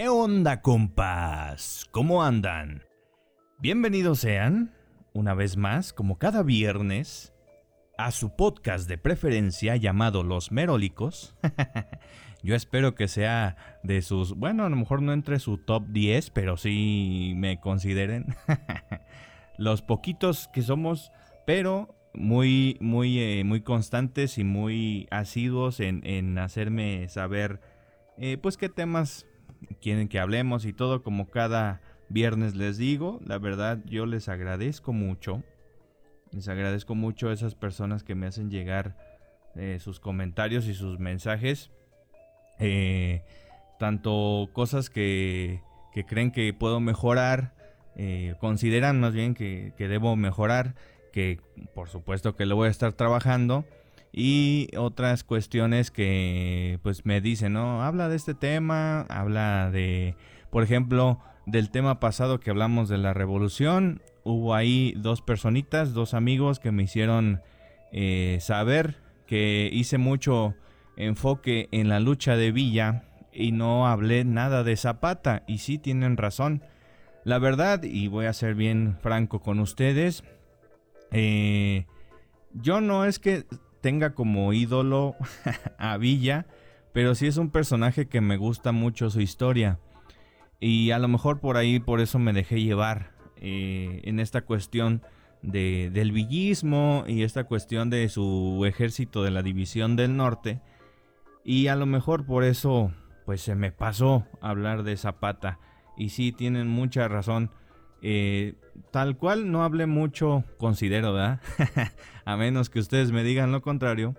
¿Qué onda, compas? ¿Cómo andan? Bienvenidos sean, una vez más, como cada viernes, a su podcast de preferencia llamado Los Merólicos. Yo espero que sea de sus, bueno, a lo mejor no entre su top 10, pero sí me consideren los poquitos que somos, pero muy, muy, eh, muy constantes y muy asiduos en, hacerme saber, eh, pues, qué temas quieren que hablemos y todo como cada viernes les digo. La verdad yo les agradezco mucho. Les agradezco mucho a esas personas que me hacen llegar eh, sus comentarios y sus mensajes. Eh, tanto cosas que, que, creen que puedo mejorar, eh, consideran más bien que, que debo mejorar, que por supuesto que lo voy a estar trabajando y otras cuestiones que pues me dicen, ¿no? Habla de este tema, habla de, por ejemplo, del tema pasado que hablamos de la revolución. Hubo ahí dos personitas, dos amigos que me hicieron eh, saber que hice mucho enfoque en la lucha de Villa y no hablé nada de Zapata. Y sí tienen razón. La verdad, y voy a ser bien franco con ustedes, eh, yo no es que tenga como ídolo a Villa, pero sí es un personaje que me gusta mucho su historia. Y a lo mejor por ahí, por eso me dejé llevar eh, en esta cuestión de, del villismo y esta cuestión de su ejército de la División del Norte. Y a lo mejor por eso, pues se me pasó hablar de Zapata. Y sí, tienen mucha razón. Eh, tal cual no hablé mucho, considero, ¿verdad? a menos que ustedes me digan lo contrario.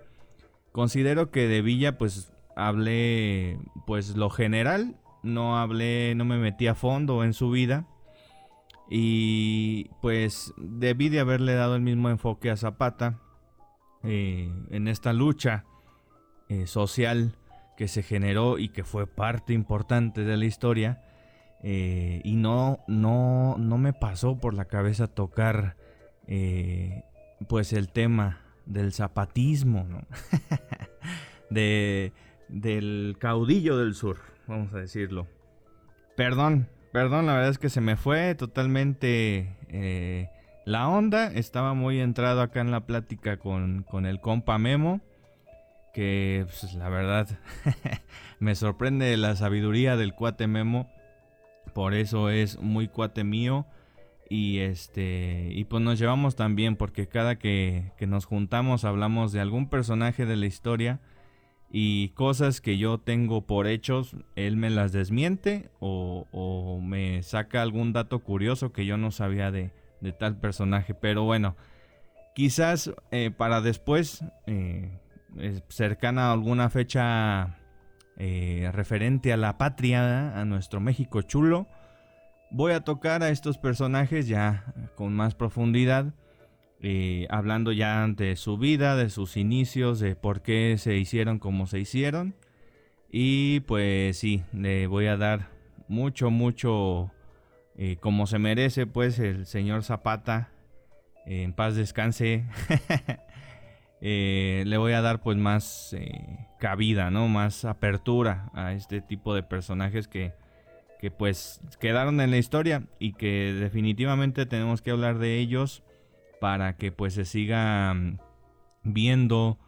Considero que de Villa pues hablé pues lo general, no hablé, no me metí a fondo en su vida. Y pues debí de haberle dado el mismo enfoque a Zapata eh, en esta lucha eh, social que se generó y que fue parte importante de la historia eh, y no, no, no me pasó por la cabeza tocar eh, pues el tema del zapatismo, de, del caudillo del sur, vamos a decirlo. Perdón, perdón, la verdad es que se me fue totalmente eh, la onda. Estaba muy entrado acá en la plática con, con el compa Memo. Que pues, la verdad me sorprende la sabiduría del cuate Memo por eso es muy cuate mío. Y este. Y pues nos llevamos también. Porque cada que, nos juntamos hablamos de algún personaje de la historia. Y cosas que yo tengo por hechos. Él me las desmiente. O, me saca algún dato curioso que yo no sabía de, tal personaje. Pero bueno. Quizás eh, para después. Eh, cercana a alguna fecha eh, referente a la patria, a nuestro México chulo. Voy a tocar a estos personajes ya con más profundidad, eh, hablando ya de su vida, de sus inicios, de por qué se hicieron como se hicieron. Y pues sí, le voy a dar mucho, mucho, eh, como se merece pues el señor Zapata. en paz descanse. Eh, le voy a dar pues más eh, cabida, ¿no? Más apertura a este tipo de personajes que, que pues quedaron en la historia y que definitivamente tenemos que hablar de ellos para que pues se siga viendo,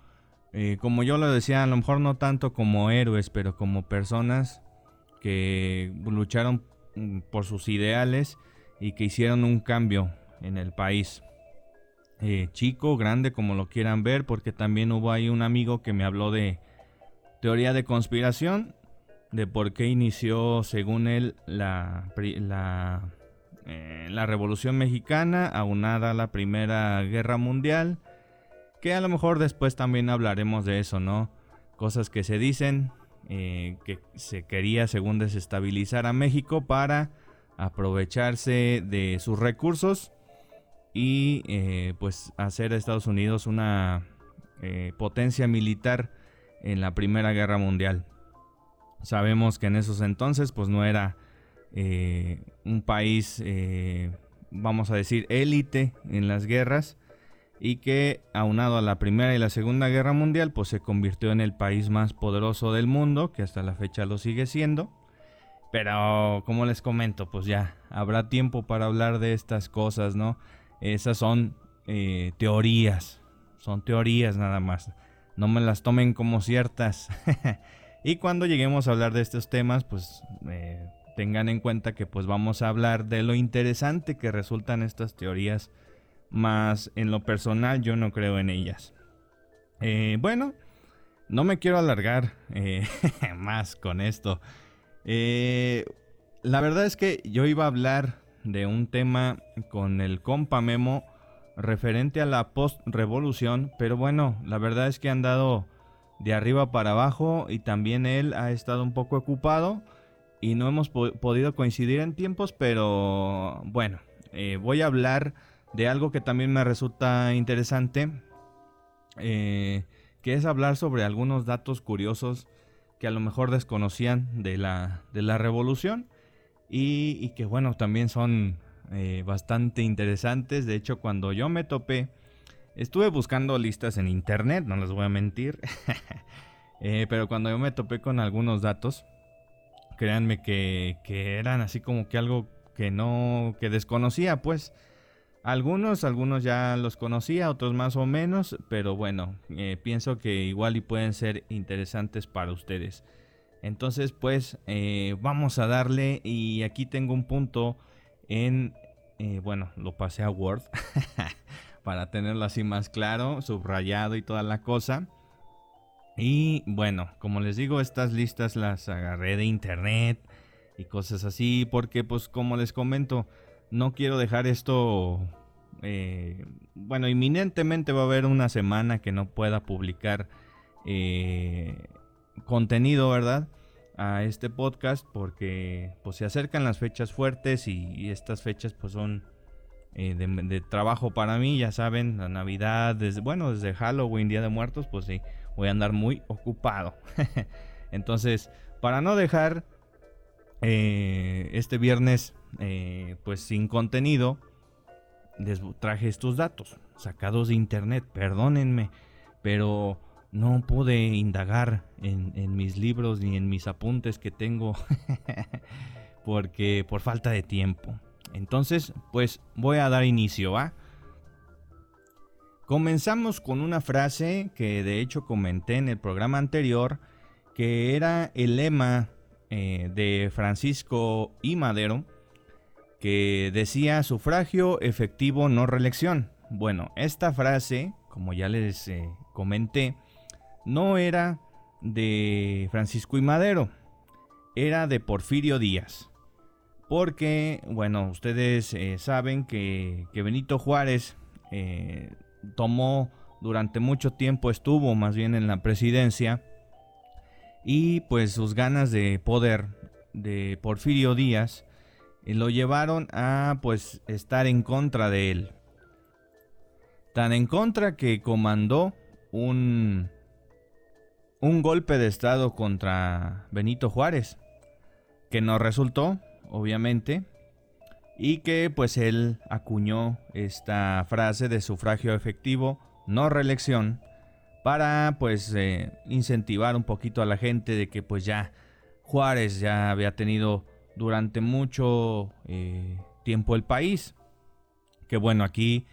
eh, como yo lo decía, a lo mejor no tanto como héroes, pero como personas que lucharon mm, por sus ideales y que hicieron un cambio en el país. Eh, chico, grande, como lo quieran ver, porque también hubo ahí un amigo que me habló de teoría de conspiración, de por qué inició, según él, la, eh, la Revolución Mexicana, aunada a la Primera Guerra Mundial, que a lo mejor después también hablaremos de eso, ¿no? Cosas que se dicen, eh, que se quería, según desestabilizar a México para aprovecharse de sus recursos y eh, pues hacer a Estados Unidos una eh, potencia militar en la Primera Guerra Mundial. Sabemos que en esos entonces pues no era eh, un país, vamos a decir, élite en las guerras y que aunado a la Primera y la Segunda Guerra Mundial pues se convirtió en el país más poderoso del mundo, que hasta la fecha lo sigue siendo. Pero como les comento, pues ya habrá tiempo para hablar de estas cosas, ¿no? Esas son eh, teorías, son teorías nada más. No me las tomen como ciertas. y cuando lleguemos a hablar de estos temas, pues eh, tengan en cuenta que pues vamos a hablar de lo interesante que resultan estas teorías. Más en lo personal yo no creo en ellas. Eh, bueno, no me quiero alargar más con esto. la verdad es que yo iba a hablar de un tema con el compa Memo referente a la post-revolución, pero bueno, la verdad es que han dado de arriba para abajo y también él ha estado un poco ocupado y no hemos podido coincidir en tiempos, pero bueno, eh, voy a hablar de algo que también me resulta interesante, eh, que es hablar sobre algunos datos curiosos que a lo mejor desconocían de la, de la revolución y, que bueno, también son eh, bastante interesantes. De hecho, cuando yo me topé, estuve buscando listas en internet, no les voy a mentir. Eh, pero cuando yo me topé con algunos datos, créanme que, eran así como que algo que no, que desconocía, pues. Algunos, algunos ya los conocía, otros más o menos, pero bueno, eh, pienso que igual y pueden ser interesantes para ustedes. Entonces, pues, vamos a darle y aquí tengo un punto en, eh, bueno, lo pasé a Word para tenerlo así más claro, subrayado y toda la cosa. Y bueno, como les digo, estas listas las agarré de internet y cosas así, porque pues como les comento, no quiero dejar esto... Eh, bueno, inminentemente va a haber una semana que no pueda publicar eh, contenido, ¿verdad? a este podcast porque pues se acercan las fechas fuertes y, estas fechas pues son eh, de, trabajo para mí, ya saben, la Navidad, desde, bueno, desde Halloween, Día de Muertos, pues sí, voy a andar muy ocupado. Entonces, para no dejar eh, este viernes eh, pues sin contenido, traje estos datos sacados de internet, perdónenme, pero no pude indagar en, mis libros ni en mis apuntes que tengo porque por falta de tiempo. Entonces, pues voy a dar inicio. Comenzamos con una frase que de hecho comenté en el programa anterior, que era el lema eh, de Francisco I. Madero, que decía sufragio efectivo, no reelección. Bueno, esta frase, como ya les eh, comenté, no era de Francisco y Madero, era de Porfirio Díaz. Porque, bueno, ustedes eh, saben que, Benito Juárez eh, tomó durante mucho tiempo, estuvo más bien en la presidencia, y pues sus ganas de poder de Porfirio Díaz eh, lo llevaron a pues estar en contra de él. Tan en contra que comandó un, un golpe de Estado contra Benito Juárez, que no resultó, obviamente, y que pues él acuñó esta frase de sufragio efectivo, no reelección, para pues eh, incentivar un poquito a la gente de que pues ya Juárez ya había tenido durante mucho eh, tiempo el país. Que bueno, aquí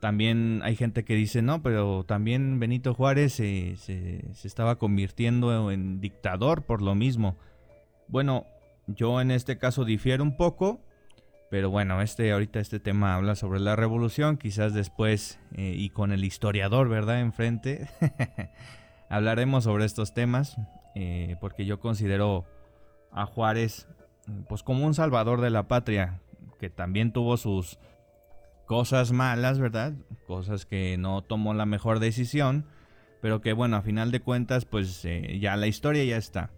también hay gente que dice, no, pero también Benito Juárez se, estaba convirtiendo en dictador por lo mismo. Bueno, yo en este caso difiero un poco, pero bueno, este ahorita este tema habla sobre la revolución, quizás después eh, y con el historiador, ¿verdad? Enfrente, hablaremos sobre estos temas, eh, porque yo considero a Juárez pues como un salvador de la patria, que también tuvo sus cosas malas, ¿verdad? Cosas que no tomó la mejor decisión, pero que bueno, a final de cuentas, pues eh, ya la historia ya está.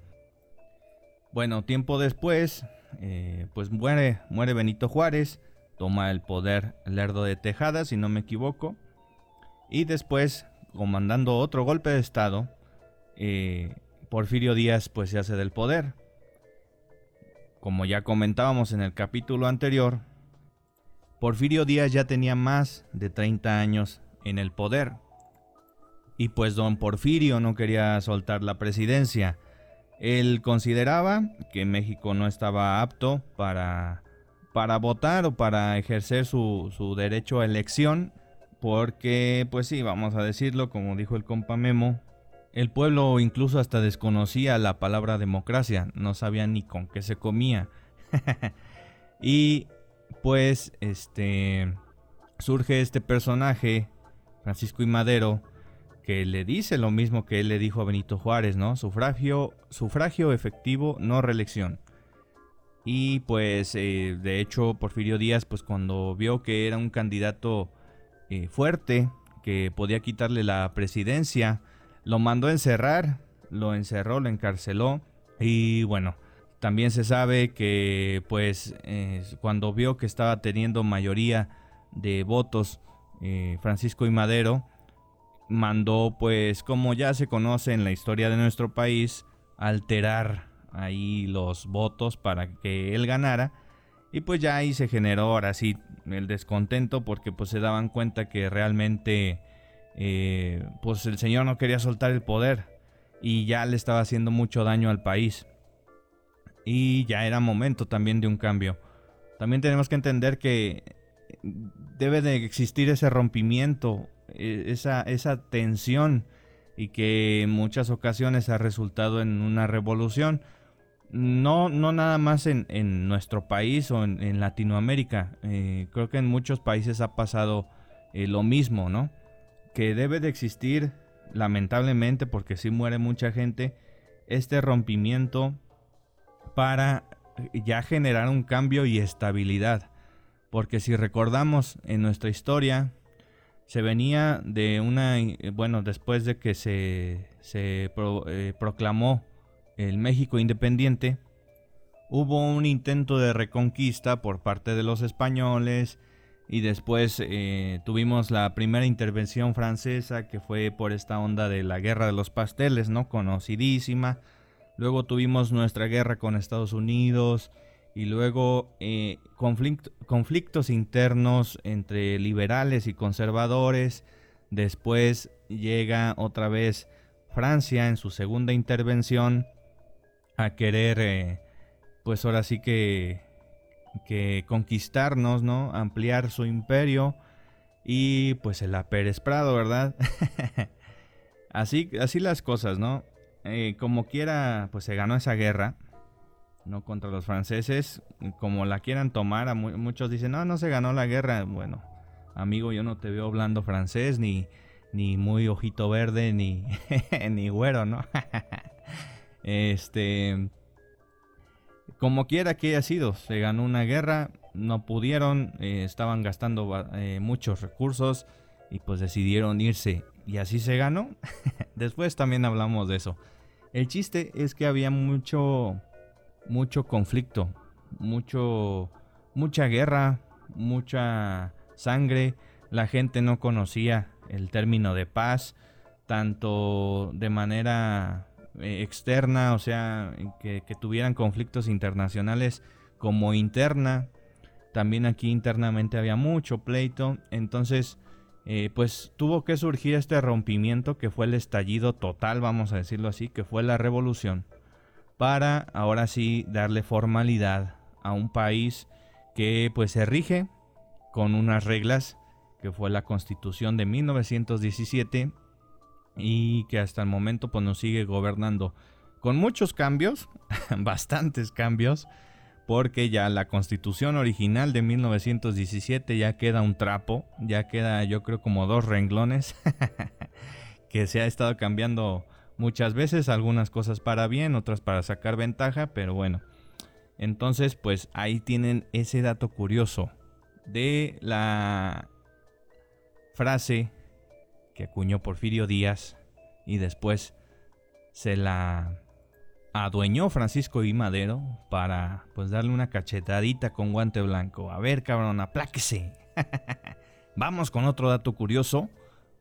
Bueno, tiempo después, eh, pues muere, muere Benito Juárez, toma el poder Lerdo de Tejada, si no me equivoco, y después, comandando otro golpe de estado, eh, Porfirio Díaz pues se hace del poder. Como ya comentábamos en el capítulo anterior, Porfirio Díaz ya tenía más de 30 años en el poder. Y pues don Porfirio no quería soltar la presidencia. Él consideraba que México no estaba apto para, para votar o para ejercer su, su derecho a elección, porque, pues sí, vamos a decirlo, como dijo el compa Memo, el pueblo incluso hasta desconocía la palabra democracia, no sabía ni con qué se comía. y pues este surge este personaje, Francisco y Madero, que le dice lo mismo que él le dijo a Benito Juárez, ¿no? Sufragio, sufragio efectivo, no reelección. Y pues eh, de hecho Porfirio Díaz, pues cuando vio que era un candidato eh, fuerte, que podía quitarle la presidencia, lo mandó a encerrar, lo encerró, lo encarceló. Y bueno, también se sabe que pues eh, cuando vio que estaba teniendo mayoría de votos Francisco y Madero, mandó, pues como ya se conoce en la historia de nuestro país, alterar ahí los votos para que él ganara. Y pues ya ahí se generó ahora sí el descontento porque pues se daban cuenta que realmente eh, pues el señor no quería soltar el poder y ya le estaba haciendo mucho daño al país. Y ya era momento también de un cambio. También tenemos que entender que debe de existir ese rompimiento e, esa, esa tensión y que en muchas ocasiones ha resultado en una revolución. No, no nada más en, nuestro país o en, Latinoamérica. Eh, creo que en muchos países ha pasado eh, lo mismo, ¿no? Que debe de existir, lamentablemente, porque sí muere mucha gente, este rompimiento para ya generar un cambio y estabilidad. Porque si recordamos en nuestra historia, se venía de una, eh, bueno, después de que se, se eh, proclamó el México independiente, hubo un intento de reconquista por parte de los españoles y después eh, tuvimos la primera intervención francesa que fue por esta onda de la guerra de los pasteles, ¿no? Conocidísima. Luego tuvimos nuestra guerra con Estados Unidos y luego eh, conflictos internos entre liberales y conservadores. Después llega otra vez Francia en su segunda intervención a querer, eh, pues ahora sí que, que conquistarnos, ¿no? Ampliar su imperio. Y pues el Pérez Prado, ¿verdad? así, así las cosas, ¿no? Eh, como quiera, pues se ganó esa guerra no contra los franceses, como la quieran tomar, muchos dicen, no, no se ganó la guerra. Bueno, amigo, yo no te veo hablando francés, ni, ni muy ojito verde, ni, ni güero, ¿no? este, como quiera que haya sido, se ganó una guerra, no pudieron, eh, estaban gastando eh, muchos recursos y pues decidieron irse. Y así se ganó. Después también hablamos de eso. El chiste es que había mucho mucho conflicto, mucho, mucha guerra, mucha sangre. La gente no conocía el término de paz, tanto de manera eh, externa, o sea, que, tuvieran conflictos internacionales, como interna. También aquí internamente había mucho pleito. Entonces, eh, pues tuvo que surgir este rompimiento que fue el estallido total, vamos a decirlo así, que fue la revolución para ahora sí darle formalidad a un país que pues se rige con unas reglas que fue la constitución de 1917 y que hasta el momento pues nos sigue gobernando con muchos cambios, bastantes cambios, porque ya la constitución original de 1917 ya queda un trapo, ya queda yo creo como dos renglones que se ha estado cambiando muchas veces, algunas cosas para bien, otras para sacar ventaja, pero bueno. Entonces, pues ahí tienen ese dato curioso de la frase que acuñó Porfirio Díaz y después se la adueñó Francisco y Madero para pues darle una cachetadita con guante blanco. A ver, cabrón, apláquese. Vamos con otro dato curioso,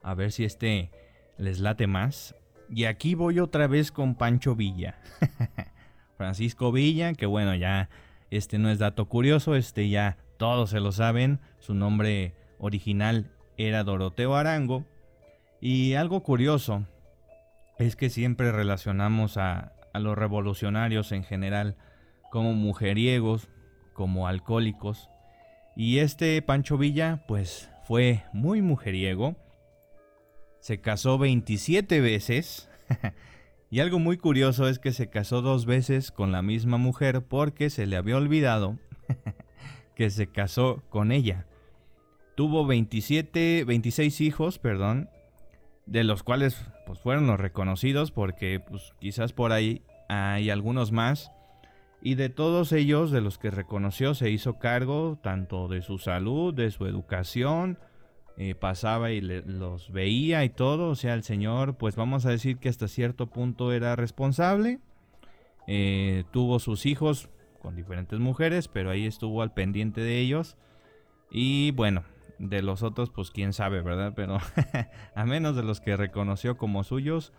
a ver si este les late más. Y aquí voy otra vez con Pancho Villa. Francisco Villa, que bueno, ya este no es dato curioso, este ya todos se lo saben. Su nombre original era Doroteo Arango. Y algo curioso es que siempre relacionamos a, a los revolucionarios en general como mujeriegos, como alcohólicos. Y este Pancho Villa pues fue muy mujeriego. Se casó 27 veces. y algo muy curioso es que se casó dos veces con la misma mujer porque se le había olvidado que se casó con ella. Tuvo 27, 26 hijos, perdón, de los cuales pues fueron los reconocidos porque pues quizás por ahí hay algunos más. Y de todos ellos de los que reconoció se hizo cargo tanto de su salud, de su educación, eh, pasaba y los veía y todo, o sea, el señor pues vamos a decir que hasta cierto punto era responsable, eh, tuvo sus hijos con diferentes mujeres, pero ahí estuvo al pendiente de ellos. Y bueno, de los otros, pues quién sabe, ¿verdad? Pero a menos de los que reconoció como suyos,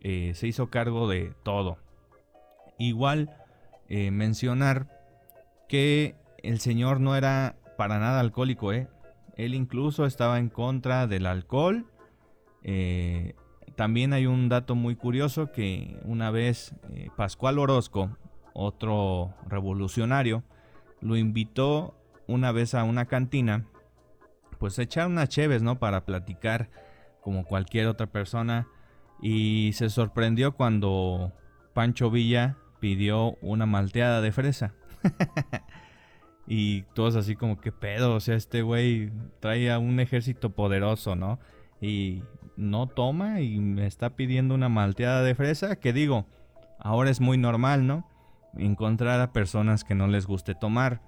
eh, se hizo cargo de todo. Igual eh, mencionar que el señor no era para nada alcohólico, ¿eh? Él incluso estaba en contra del alcohol. Eh, también hay un dato muy curioso que una vez Pascual Orozco, otro revolucionario, lo invitó una vez a una cantina pues echar unas cheves, ¿no? Para platicar como cualquier otra persona. Y se sorprendió cuando Pancho Villa pidió una malteada de fresa. y todos así como que pedo, o sea, este güey trae a un ejército poderoso, ¿no? Y no toma y me está pidiendo una malteada de fresa, que digo, ahora es muy normal, ¿no? Encontrar a personas que no les guste tomar.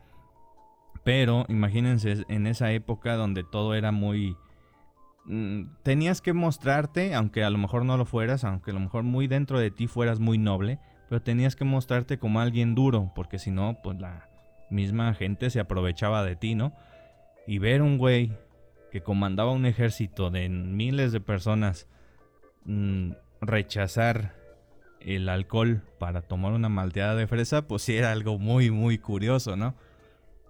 Pero imagínense en esa época donde todo era muy... Mm, tenías que mostrarte, aunque a lo mejor no lo fueras, aunque a lo mejor muy dentro de ti fueras muy noble, pero tenías que mostrarte como alguien duro, porque si no, pues la misma gente se aprovechaba de ti, ¿no? Y ver un güey que comandaba un ejército de miles de personas mm, rechazar el alcohol para tomar una malteada de fresa, pues sí era algo muy, muy curioso, ¿no?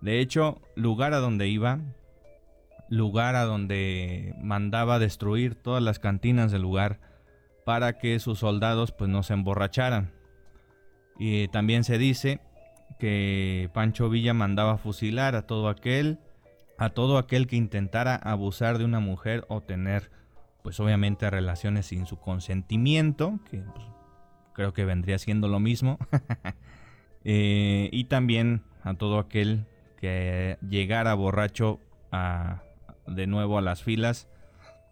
De hecho, lugar a donde iba, lugar a donde mandaba destruir todas las cantinas del lugar para que sus soldados pues no se emborracharan. Y también se dice que Pancho Villa mandaba fusilar a todo aquel a todo aquel que intentara abusar de una mujer o tener pues obviamente relaciones sin su consentimiento, que pues, creo que vendría siendo lo mismo. Eh, y también a todo aquel que llegara borracho a, de nuevo a las filas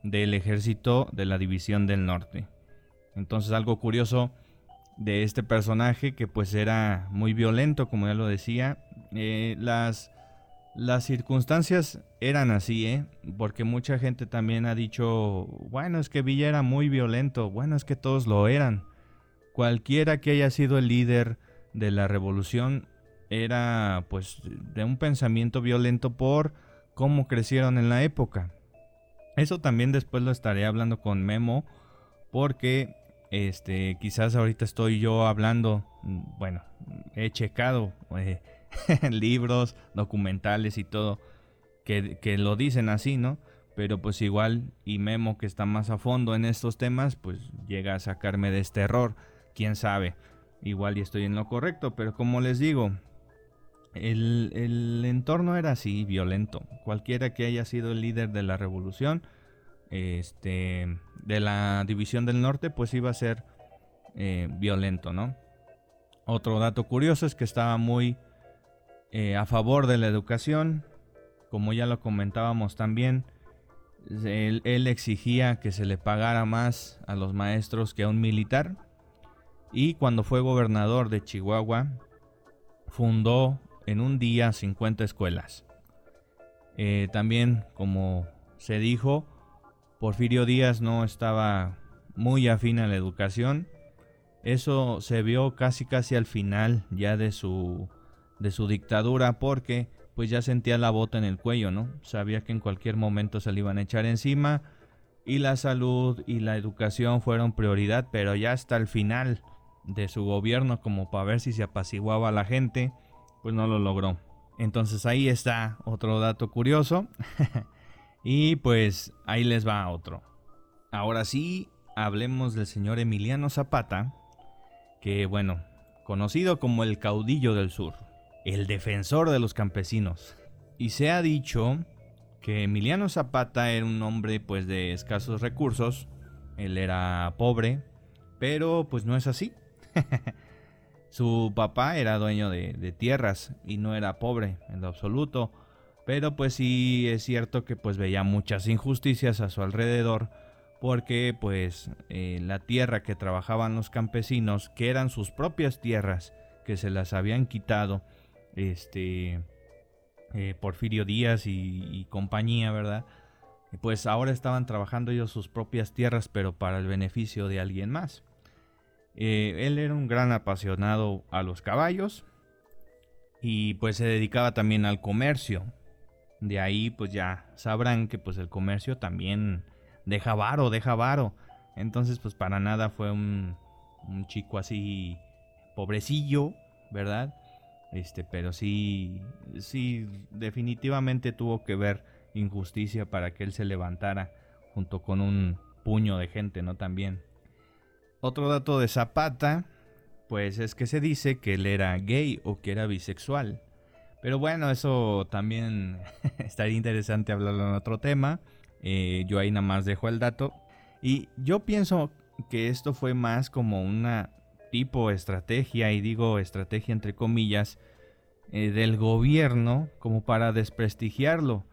del ejército de la División del Norte. Entonces algo curioso de este personaje que pues era muy violento, como ya lo decía. Eh, las, las circunstancias eran así, ¿eh? Porque mucha gente también ha dicho, bueno, es que Villa era muy violento, bueno, es que todos lo eran. Cualquiera que haya sido el líder de la revolución era pues de un pensamiento violento por cómo crecieron en la época. Eso también después lo estaré hablando con Memo porque este quizás ahorita estoy yo hablando, bueno, he checado eh, libros, documentales y todo que, que lo dicen así, ¿no? Pero pues igual y Memo que está más a fondo en estos temas, pues llega a sacarme de este error, quién sabe. Igual y estoy en lo correcto, pero como les digo, el, entorno era así, violento. Cualquiera que haya sido el líder de la revolución, este, de la división del norte, pues iba a ser eh, violento, ¿no? Otro dato curioso es que estaba muy eh, a favor de la educación, como ya lo comentábamos también. Él, él, exigía que se le pagara más a los maestros que a un militar. Y cuando fue gobernador de Chihuahua, fundó en un día 50 escuelas. Eh, también, como se dijo, Porfirio Díaz no estaba muy afín a la educación. Eso se vio casi casi al final ya de su, de su dictadura porque pues ya sentía la bota en el cuello, ¿no? Sabía que en cualquier momento se le iban a echar encima y la salud y la educación fueron prioridad, pero ya hasta el final de su gobierno como para ver si se apaciguaba la gente pues no lo logró. Entonces ahí está otro dato curioso. y pues ahí les va otro. Ahora sí, hablemos del señor Emiliano Zapata, que bueno, conocido como el caudillo del sur, el defensor de los campesinos. Y se ha dicho que Emiliano Zapata era un hombre pues de escasos recursos, él era pobre, pero pues no es así. Su papá era dueño de, tierras y no era pobre en lo absoluto, pero pues sí es cierto que pues veía muchas injusticias a su alrededor porque pues eh, la tierra que trabajaban los campesinos, que eran sus propias tierras, que se las habían quitado, este, eh, Porfirio Díaz y, compañía, ¿verdad? Pues ahora estaban trabajando ellos sus propias tierras, pero para el beneficio de alguien más. Eh, él era un gran apasionado a los caballos y pues se dedicaba también al comercio. De ahí pues ya sabrán que pues el comercio también deja varo, deja varo. Entonces, pues para nada fue un, un chico así pobrecillo, ¿verdad? Este, pero sí, sí, definitivamente tuvo que ver injusticia para que él se levantara junto con un puño de gente, ¿no? También. Otro dato de Zapata, pues es que se dice que él era gay o que era bisexual. Pero bueno, eso también estaría interesante hablarlo en otro tema. Eh, yo ahí nada más dejo el dato. Y yo pienso que esto fue más como una tipo estrategia, y digo estrategia entre comillas, eh, del gobierno como para desprestigiarlo.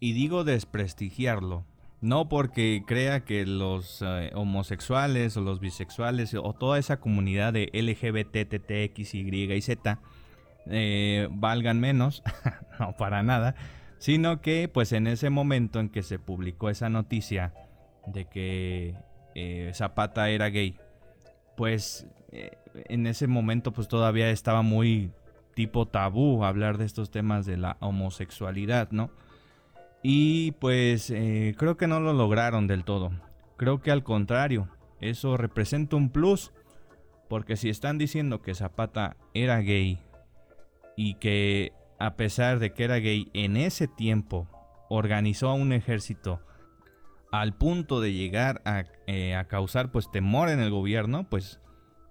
Y digo desprestigiarlo, no porque crea que los eh, homosexuales o los bisexuales o toda esa comunidad de LGBT, TTX, Y y Z valgan menos, no para nada, sino que pues en ese momento en que se publicó esa noticia de que eh, Zapata era gay, pues eh, en ese momento pues todavía estaba muy tipo tabú hablar de estos temas de la homosexualidad, ¿no? Y pues eh, creo que no lo lograron del todo. Creo que al contrario, eso representa un plus. Porque si están diciendo que Zapata era gay y que a pesar de que era gay, en ese tiempo organizó un ejército al punto de llegar eh, a, causar pues temor en el gobierno, pues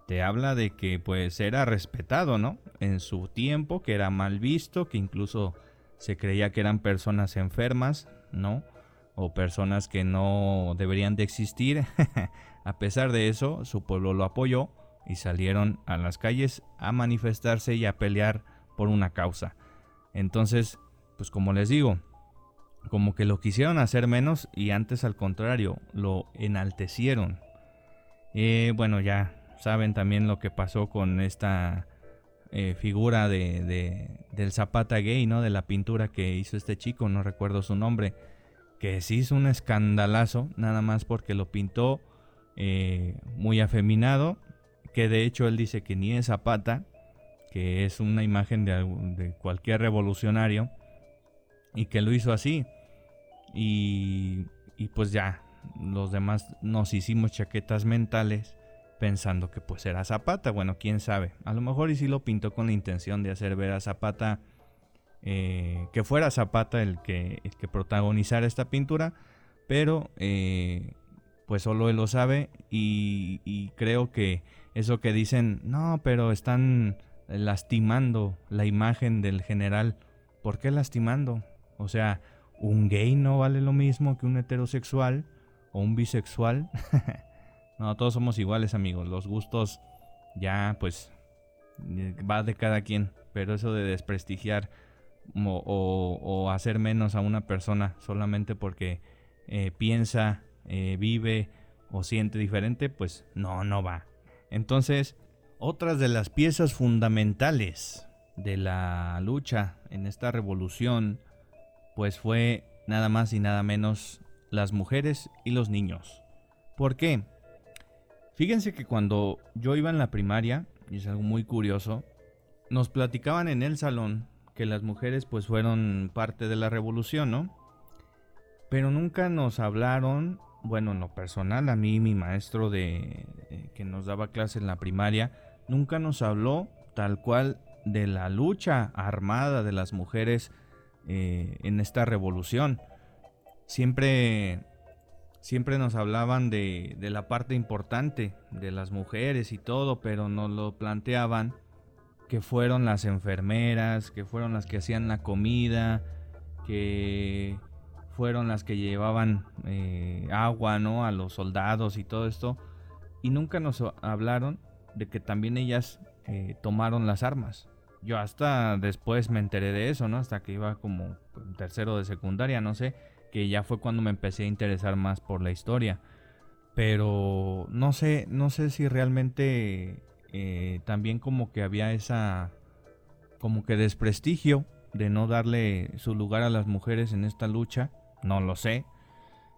te habla de que pues era respetado, ¿no? En su tiempo, que era mal visto, que incluso se creía que eran personas enfermas, ¿no? O personas que no deberían de existir. a pesar de eso, su pueblo lo apoyó y salieron a las calles a manifestarse y a pelear por una causa. Entonces, pues como les digo, como que lo quisieron hacer menos y antes al contrario, lo enaltecieron. Eh, bueno, ya saben también lo que pasó con esta eh, figura de, del Zapata gay, ¿no? De la pintura que hizo este chico, no recuerdo su nombre, que se hizo un escandalazo, nada más porque lo pintó eh, muy afeminado, que de hecho él dice que ni es Zapata, que es una imagen de, cualquier revolucionario y que lo hizo así. Y, pues ya, los demás nos hicimos chaquetas mentales pensando que pues era Zapata. Bueno, quién sabe. A lo mejor y sí lo pintó con la intención de hacer ver a Zapata, eh, que fuera Zapata el que, el que protagonizara esta pintura. Pero eh, pues solo él lo sabe y, y creo que eso que dicen, no, pero están lastimando la imagen del general. ¿Por qué lastimando? O sea, ¿un gay no vale lo mismo que un heterosexual o un bisexual? no, todos somos iguales amigos. Los gustos ya pues va de cada quien. Pero eso de desprestigiar o, hacer menos a una persona solamente porque eh, piensa, eh, vive o siente diferente, pues no, no va. Entonces, otras de las piezas fundamentales de la lucha en esta revolución, pues fue nada más y nada menos las mujeres y los niños. ¿Por qué? Fíjense que cuando yo iba en la primaria, y es algo muy curioso, nos platicaban en el salón que las mujeres pues fueron parte de la revolución, ¿no? Pero nunca nos hablaron, bueno, en lo personal, a mí mi maestro de eh, que nos daba clase en la primaria, nunca nos habló tal cual de la lucha armada de las mujeres eh, en esta revolución. Siempre siempre nos hablaban de, de la parte importante de las mujeres y todo, pero nos lo planteaban que fueron las enfermeras, que fueron las que hacían la comida, que fueron las que llevaban eh, agua, ¿no? A los soldados y todo esto. Y nunca nos hablaron de que también ellas eh, tomaron las armas. Yo hasta después me enteré de eso, ¿no? Hasta que iba como tercero de secundaria, no sé, que ya fue cuando me empecé a interesar más por la historia. Pero no sé, no sé si realmente eh, también como que había esa como que desprestigio de no darle su lugar a las mujeres en esta lucha, no lo sé.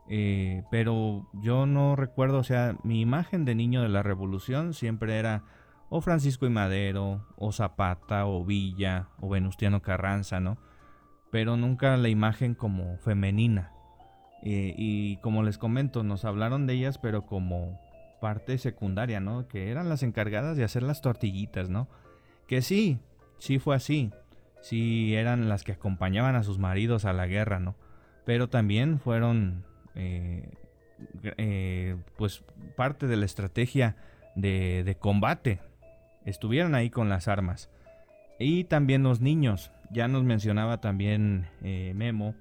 Eh, pero yo no recuerdo, o sea, mi imagen de niño de la revolución siempre era o Francisco y Madero, o Zapata, o Villa, o Venustiano Carranza, ¿no? Pero nunca la imagen como femenina. Eh, y como les comento, nos hablaron de ellas, pero como parte secundaria, ¿no? Que eran las encargadas de hacer las tortillitas, ¿no? Que sí, sí fue así. Sí eran las que acompañaban a sus maridos a la guerra, ¿no? Pero también fueron, eh, eh, pues, parte de la estrategia de, combate. Estuvieron ahí con las armas. Y también los niños. Ya nos mencionaba también eh, Memo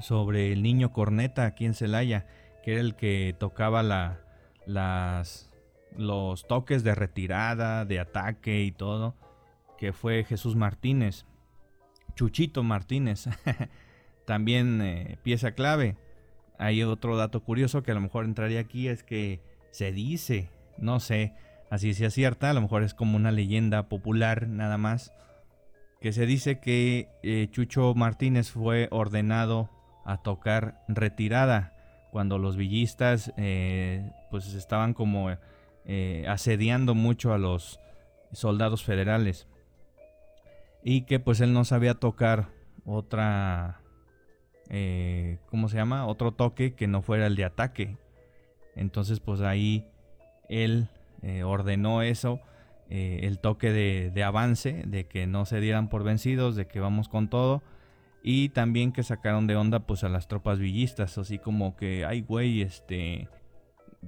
sobre el niño corneta aquí en Celaya, que era el que tocaba la, las, los toques de retirada, de ataque y todo, que fue Jesús Martínez, Chuchito Martínez, también eh, pieza clave. Hay otro dato curioso que a lo mejor entraría aquí, es que se dice, no sé, así sea cierta, a lo mejor es como una leyenda popular nada más, que se dice que eh, Chucho Martínez fue ordenado a tocar retirada cuando los villistas eh, pues estaban como eh, asediando mucho a los soldados federales y que pues él no sabía tocar otra ¿cómo se llama? otro toque que no fuera el de ataque entonces pues ahí él ordenó eso el toque de, de avance de que no se dieran por vencidos de que vamos con todo y también que sacaron de onda pues a las tropas villistas, así como que, ay güey, este,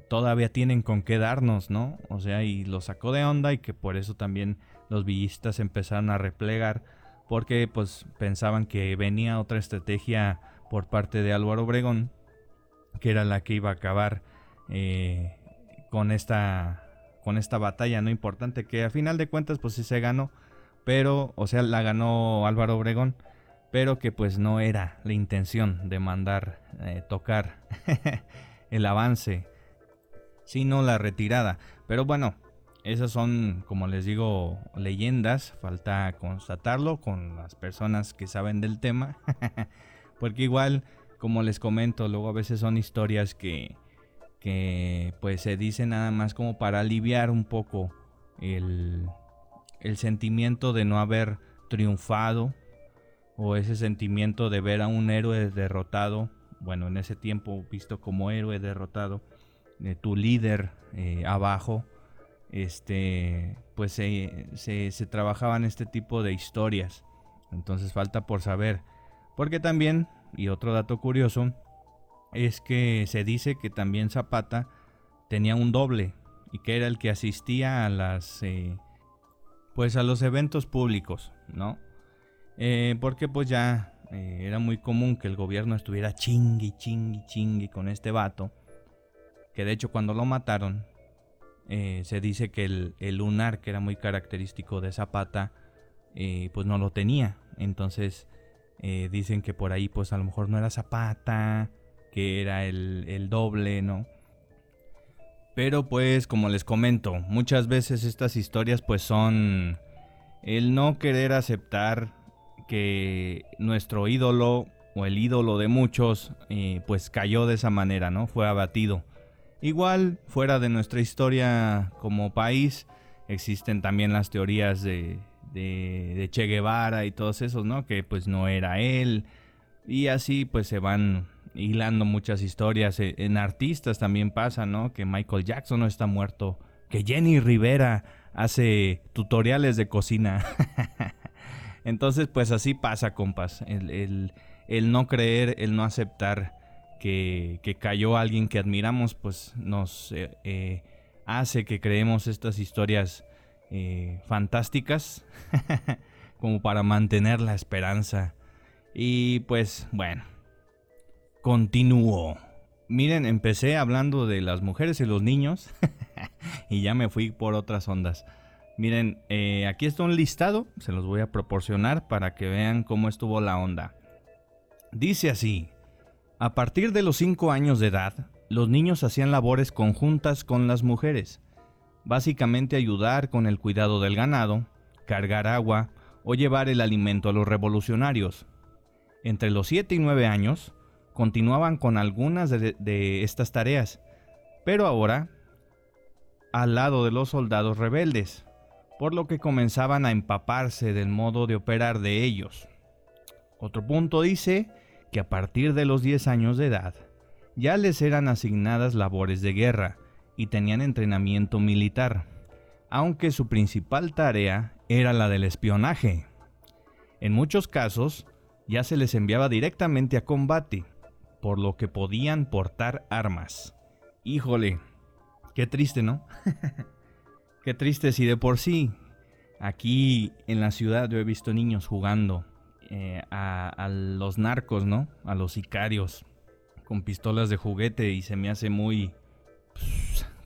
todavía tienen con qué darnos, ¿no? O sea, y lo sacó de onda y que por eso también los villistas empezaron a replegar porque pues pensaban que venía otra estrategia por parte de Álvaro Obregón, que era la que iba a acabar eh, con esta con esta batalla no importante que a final de cuentas pues sí se ganó, pero o sea la ganó Álvaro Obregón pero que pues no era la intención de mandar eh, tocar el avance, sino la retirada. Pero bueno, esas son, como les digo, leyendas, falta constatarlo con las personas que saben del tema, porque igual, como les comento, luego a veces son historias que, que pues se dicen nada más como para aliviar un poco el, el sentimiento de no haber triunfado o ese sentimiento de ver a un héroe derrotado, bueno, en ese tiempo visto como héroe derrotado, de tu líder eh, abajo, este, pues se, se, trabajaban este tipo de historias. Entonces falta por saber. Porque también, y otro dato curioso, es que se dice que también Zapata tenía un doble y que era el que asistía a las, eh, pues a los eventos públicos, ¿no? Eh, porque pues ya eh, era muy común que el gobierno estuviera chingui, chingui, chingui con este vato. Que de hecho cuando lo mataron, se dice que el, lunar, que era muy característico de Zapata, pues no lo tenía. Entonces dicen que por ahí pues a lo mejor no era Zapata, que era el, el doble, ¿no? Pero pues como les comento, muchas veces estas historias pues son el no querer aceptar que nuestro ídolo o el ídolo de muchos eh, pues cayó de esa manera, ¿no? Fue abatido. Igual, fuera de nuestra historia como país, existen también las teorías de, de, Che Guevara y todos esos, ¿no? Que pues no era él. Y así pues se van hilando muchas historias. E, en artistas también pasa, ¿no? Que Michael Jackson no está muerto. Que Jenny Rivera hace tutoriales de cocina. Entonces, pues así pasa, compas. El, no creer, el no aceptar que, cayó alguien que admiramos, pues nos eh, eh, hace que creemos estas historias eh, fantásticas como para mantener la esperanza. Y pues bueno, continúo. Miren, empecé hablando de las mujeres y los niños y ya me fui por otras ondas. Miren, aquí está un listado, se los voy a proporcionar para que vean cómo estuvo la onda. Dice así, a partir de los 5 años de edad, los niños hacían labores conjuntas con las mujeres, básicamente ayudar con el cuidado del ganado, cargar agua o llevar el alimento a los revolucionarios. Entre los 7 y 9 años, continuaban con algunas de, de estas tareas, pero ahora al lado de los soldados rebeldes, por lo que comenzaban a empaparse del modo de operar de ellos. Otro punto dice que a partir de los 10 años de edad ya les eran asignadas labores de guerra y tenían entrenamiento militar, aunque su principal tarea era la del espionaje. En muchos casos ya se les enviaba directamente a combate, por lo que podían portar armas. Híjole, qué triste, ¿no? qué triste si de por sí aquí en la ciudad yo he visto niños jugando eh, a, los narcos, ¿no? A los sicarios con pistolas de juguete y se me hace muy...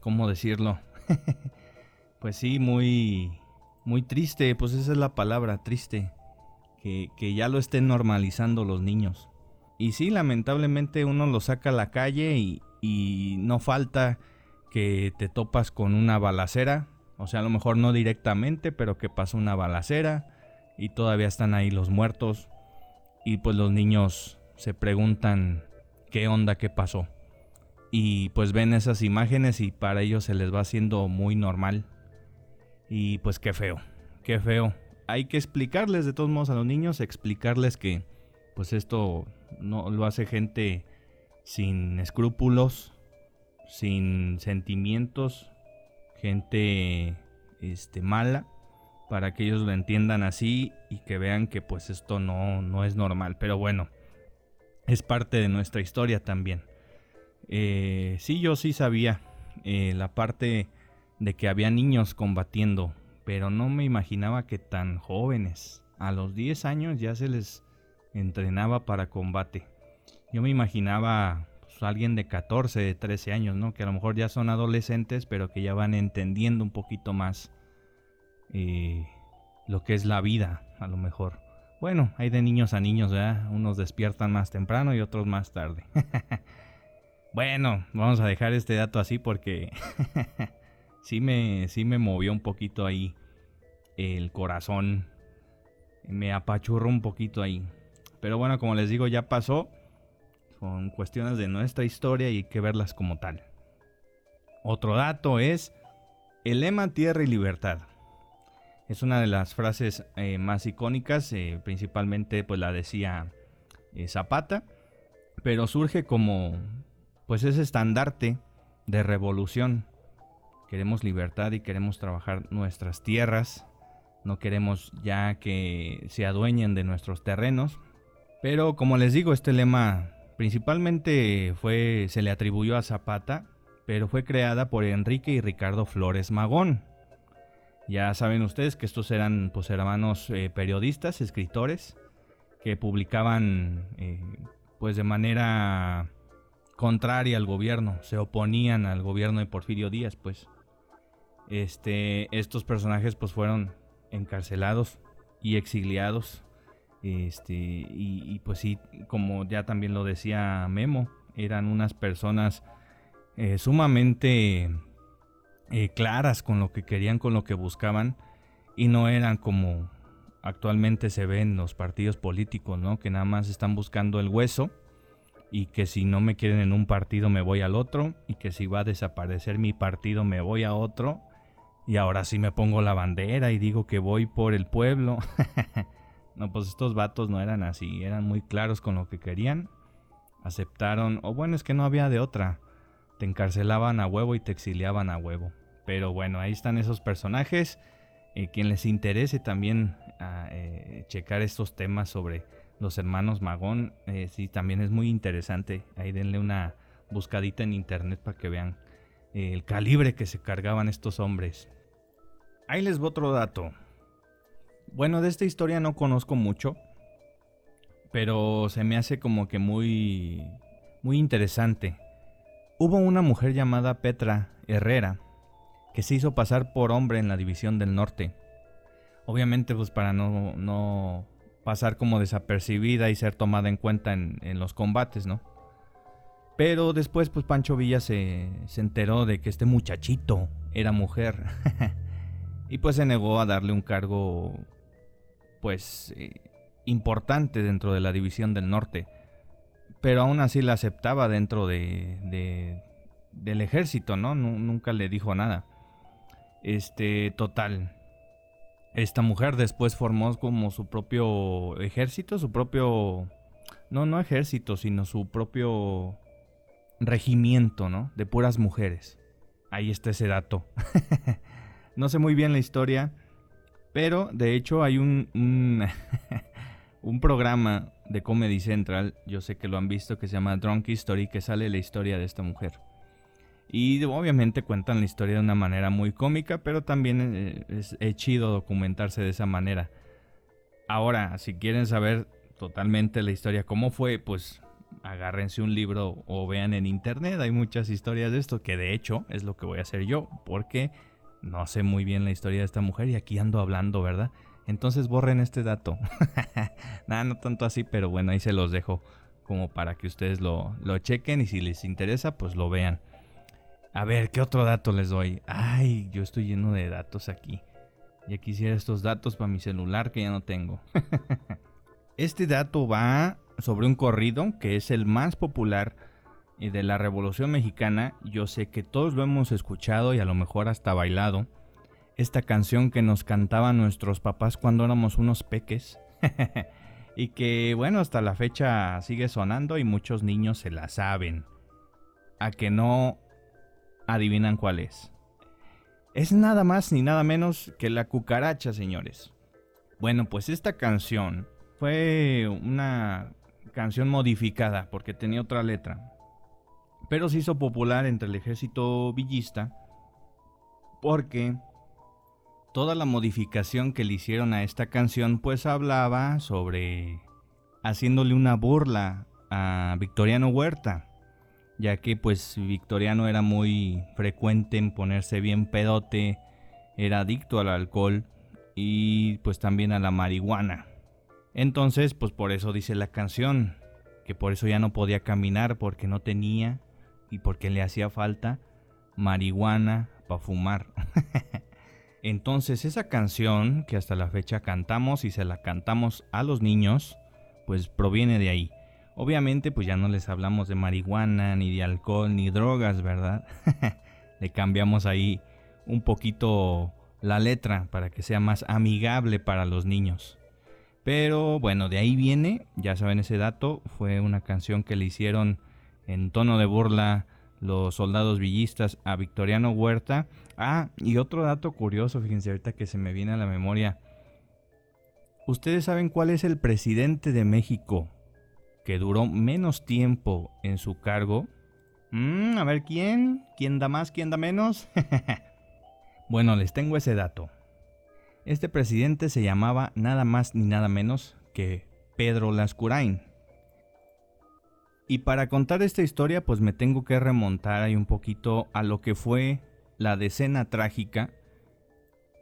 ¿Cómo decirlo? pues sí, muy... Muy triste, pues esa es la palabra, triste. Que, que ya lo estén normalizando los niños. Y sí, lamentablemente uno lo saca a la calle y, y no falta que te topas con una balacera. O sea, a lo mejor no directamente, pero que pasa una balacera y todavía están ahí los muertos y pues los niños se preguntan qué onda, qué pasó. Y pues ven esas imágenes y para ellos se les va haciendo muy normal. Y pues qué feo, qué feo. Hay que explicarles de todos modos a los niños, explicarles que pues esto no lo hace gente sin escrúpulos, sin sentimientos, gente este mala para que ellos lo entiendan así y que vean que pues esto no, no es normal. Pero bueno, es parte de nuestra historia también. Eh, sí, yo sí sabía eh, la parte de que había niños combatiendo, pero no me imaginaba que tan jóvenes. A los 10 años ya se les entrenaba para combate. Yo me imaginaba pues, alguien de 14, de 13 años, ¿no? Que a lo mejor ya son adolescentes, pero que ya van entendiendo un poquito más eh, lo que es la vida, a lo mejor. Bueno, hay de niños a niños, ¿verdad? Unos despiertan más temprano y otros más tarde. bueno, vamos a dejar este dato así porque sí, me, sí me movió un poquito ahí el corazón. Me apachurró un poquito ahí. Pero bueno, como les digo, ya pasó. Son cuestiones de nuestra historia y hay que verlas como tal. Otro dato es el lema Tierra y Libertad. Es una de las frases eh, más icónicas, eh, principalmente pues la decía eh, Zapata, pero surge como pues ese estandarte de revolución. Queremos libertad y queremos trabajar nuestras tierras, no queremos ya que se adueñen de nuestros terrenos. Pero como les digo, este lema principalmente fue se le atribuyó a Zapata, pero fue creada por Enrique y Ricardo Flores Magón ya saben ustedes que estos eran pues hermanos eh, periodistas, escritores, que publicaban eh, pues de manera contraria al gobierno, se oponían al gobierno de Porfirio Díaz, pues. Este, estos personajes pues fueron encarcelados y exiliados. Este, y, pues sí, como ya también lo decía Memo, eran unas personas eh, sumamente eh, claras con lo que querían, con lo que buscaban, y no eran como actualmente se ven los partidos políticos, ¿no? Que nada más están buscando el hueso y que si no me quieren en un partido me voy al otro y que si va a desaparecer mi partido me voy a otro y ahora sí me pongo la bandera y digo que voy por el pueblo. no, pues estos vatos no eran así, eran muy claros con lo que querían, aceptaron, o bueno, es que no había de otra, te encarcelaban a huevo y te exiliaban a huevo. Pero bueno, ahí están esos personajes. Eh, quien les interese también ah, eh, checar estos temas sobre los hermanos Magón. Eh, sí, también es muy interesante. Ahí denle una buscadita en internet para que vean el calibre que se cargaban estos hombres. Ahí les voy otro dato. Bueno, de esta historia no conozco mucho, pero se me hace como que muy muy interesante. Hubo una mujer llamada Petra Herrera que se hizo pasar por hombre en la división del norte. Obviamente pues para no, no pasar como desapercibida y ser tomada en cuenta en, los combates, ¿no? Pero después pues Pancho Villa se, se enteró de que este muchachito era mujer. y pues se negó a darle un cargo pues eh, importante dentro de la división del norte. Pero aún así la aceptaba dentro de, del ejército, ¿no? Nunca le dijo nada. Este, total. Esta mujer después formó como su propio ejército, su propio... No, no ejército, sino su propio regimiento, ¿no? De puras mujeres. Ahí está ese dato. no sé muy bien la historia, pero de hecho hay un, un, programa de Comedy Central, yo sé que lo han visto, que se llama Drunk History, que sale la historia de esta mujer. Y obviamente cuentan la historia de una manera muy cómica, pero también eh, es, chido documentarse de esa manera. Ahora, si quieren saber totalmente la historia, cómo fue, pues agárrense un libro o vean en internet. Hay muchas historias de esto, que de hecho es lo que voy a hacer yo, porque no sé muy bien la historia de esta mujer y aquí ando hablando, ¿verdad? Entonces borren este dato. Nada, no tanto así, pero bueno, ahí se los dejo como para que ustedes lo, lo chequen y si les interesa, pues lo vean. A ver, ¿qué otro dato les doy? Ay, yo estoy lleno de datos aquí. Ya quisiera estos datos para mi celular que ya no tengo. este dato va sobre un corrido que es el más popular de la Revolución Mexicana. Yo sé que todos lo hemos escuchado y a lo mejor hasta bailado. Esta canción que nos cantaban nuestros papás cuando éramos unos peques. y que bueno, hasta la fecha sigue sonando y muchos niños se la saben. A que no adivinan cuál es. Es nada más ni nada menos que la cucaracha, señores. Bueno, pues esta canción fue una canción modificada porque tenía otra letra. Pero se hizo popular entre el ejército villista porque toda la modificación que le hicieron a esta canción pues hablaba sobre haciéndole una burla a Victoriano Huerta ya que pues Victoriano era muy frecuente en ponerse bien pedote, era adicto al alcohol y pues también a la marihuana. Entonces, pues por eso dice la canción, que por eso ya no podía caminar porque no tenía y porque le hacía falta marihuana para fumar. Entonces esa canción que hasta la fecha cantamos y se la cantamos a los niños, pues proviene de ahí. Obviamente pues ya no les hablamos de marihuana, ni de alcohol, ni drogas, ¿verdad? Le cambiamos ahí un poquito la letra para que sea más amigable para los niños. Pero bueno, de ahí viene, ya saben ese dato, fue una canción que le hicieron en tono de burla los soldados villistas a Victoriano Huerta. Ah, y otro dato curioso, fíjense ahorita que se me viene a la memoria. ¿Ustedes saben cuál es el presidente de México? que duró menos tiempo en su cargo. Mm, a ver quién, quién da más, quién da menos. bueno, les tengo ese dato. Este presidente se llamaba nada más ni nada menos que Pedro Lascurain. Y para contar esta historia, pues me tengo que remontar ahí un poquito a lo que fue la decena trágica,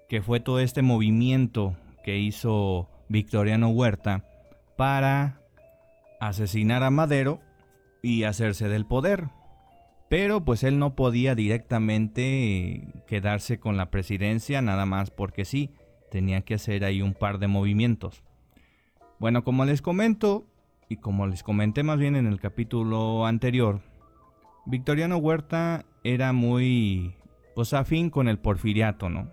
que fue todo este movimiento que hizo Victoriano Huerta para asesinar a Madero y hacerse del poder. Pero pues él no podía directamente quedarse con la presidencia nada más porque sí, tenía que hacer ahí un par de movimientos. Bueno, como les comento, y como les comenté más bien en el capítulo anterior, Victoriano Huerta era muy pues afín con el porfiriato, ¿no?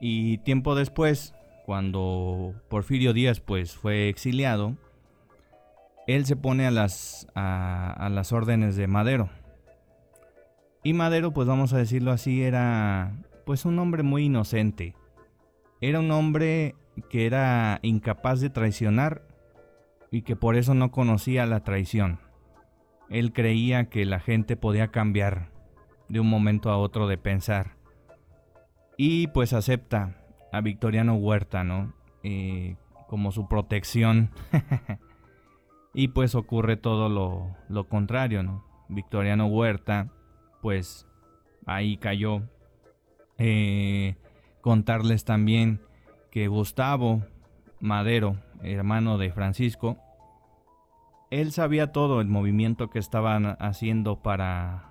Y tiempo después, cuando Porfirio Díaz pues fue exiliado, él se pone a las, a, las órdenes de Madero. Y Madero, pues vamos a decirlo así, era pues un hombre muy inocente. Era un hombre que era incapaz de traicionar y que por eso no conocía la traición. Él creía que la gente podía cambiar de un momento a otro de pensar. Y pues acepta a Victoriano Huerta, ¿no? Eh, como su protección. y pues ocurre todo lo, lo contrario, ¿no? Victoriano Huerta, pues ahí cayó. Eh, contarles también que Gustavo Madero, hermano de Francisco, él sabía todo el movimiento que estaban haciendo para,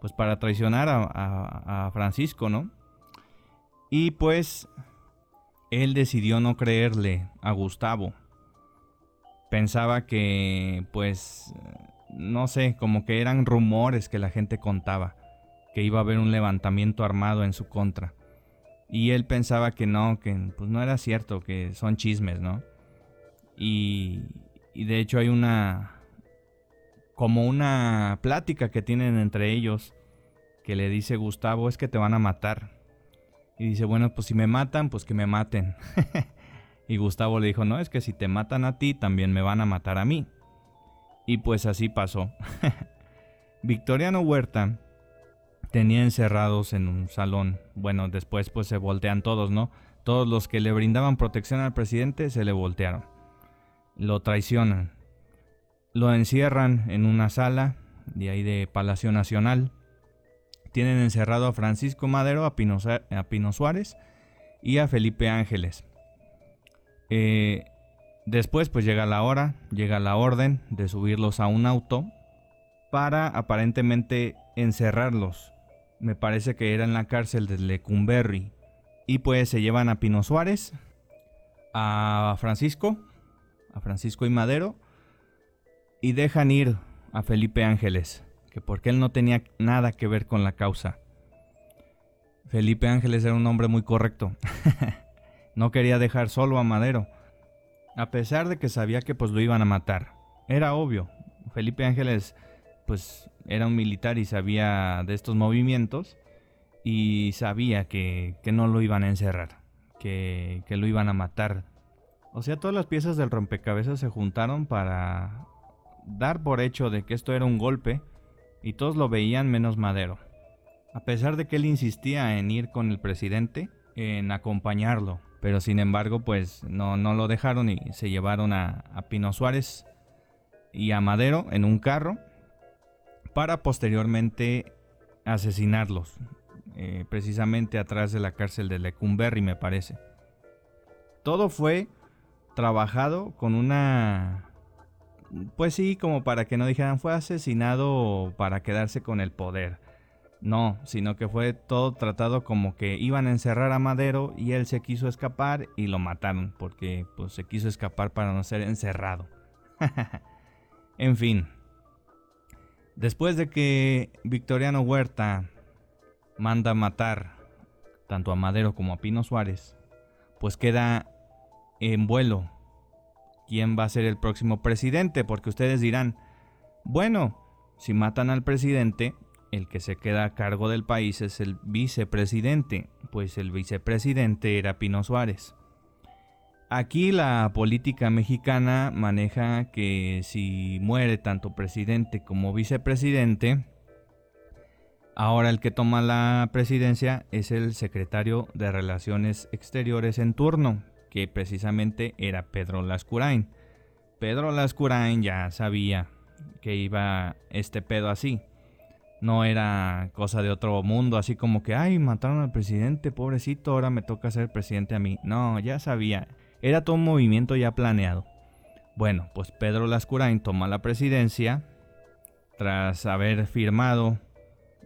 pues para traicionar a, Francisco, ¿no? Y pues él decidió no creerle a Gustavo. Pensaba que, pues, no sé, como que eran rumores que la gente contaba, que iba a haber un levantamiento armado en su contra. Y él pensaba que no, que pues no era cierto, que son chismes, ¿no? Y, y de hecho hay una, como una plática que tienen entre ellos, que le dice Gustavo, es que te van a matar. Y dice, bueno, pues si me matan, pues que me maten. y Gustavo le dijo, no, es que si te matan a ti, también me van a matar a mí. Y pues así pasó. Victoriano Huerta tenía encerrados en un salón. Bueno, después pues se voltean todos, ¿no? Todos los que le brindaban protección al presidente se le voltearon. Lo traicionan. Lo encierran en una sala de ahí de Palacio Nacional. Tienen encerrado a Francisco Madero, a Pino, Suárez y a Felipe Ángeles. Eh, después pues llega la hora, llega la orden de subirlos a un auto para aparentemente encerrarlos me parece que era en la cárcel de Lecumberri. Y pues se llevan a Pino Suárez, a Francisco, a Francisco y Madero, y dejan ir a Felipe Ángeles, que porque él no tenía nada que ver con la causa. Felipe Ángeles era un hombre muy correcto. no quería dejar solo a Madero, a pesar de que sabía que pues lo iban a matar. Era obvio. Felipe Ángeles pues era un militar y sabía de estos movimientos y sabía que, no lo iban a encerrar, que, que lo iban a matar. O sea, todas las piezas del rompecabezas se juntaron para dar por hecho de que esto era un golpe y todos lo veían menos Madero. A pesar de que él insistía en ir con el presidente, en acompañarlo, pero sin embargo pues no, no lo dejaron y se llevaron a, Pino Suárez y a Madero en un carro para posteriormente asesinarlos, eh, precisamente atrás de la cárcel de Lecumberri, me parece. Todo fue trabajado con una... Pues sí, como para que no dijeran fue asesinado para quedarse con el poder. No, sino que fue todo tratado como que iban a encerrar a Madero y él se quiso escapar y lo mataron porque pues se quiso escapar para no ser encerrado. en fin, Después de que Victoriano Huerta manda matar tanto a Madero como a Pino Suárez, pues queda en vuelo. Quién va a ser el próximo presidente, porque ustedes dirán, bueno, si matan al presidente, el que se queda a cargo del país es el vicepresidente, pues el vicepresidente era Pino Suárez. Aquí la política mexicana maneja que si muere tanto presidente como vicepresidente, ahora el que toma la presidencia es el secretario de Relaciones Exteriores en turno, que precisamente era Pedro Lascurain. Pedro Lascurain ya sabía que iba este pedo así. No era cosa de otro mundo, así como que, ay, mataron al presidente, pobrecito, ahora me toca ser presidente a mí. No, ya sabía. Era todo un movimiento ya planeado. Bueno, pues Pedro Lascurain toma la presidencia tras haber firmado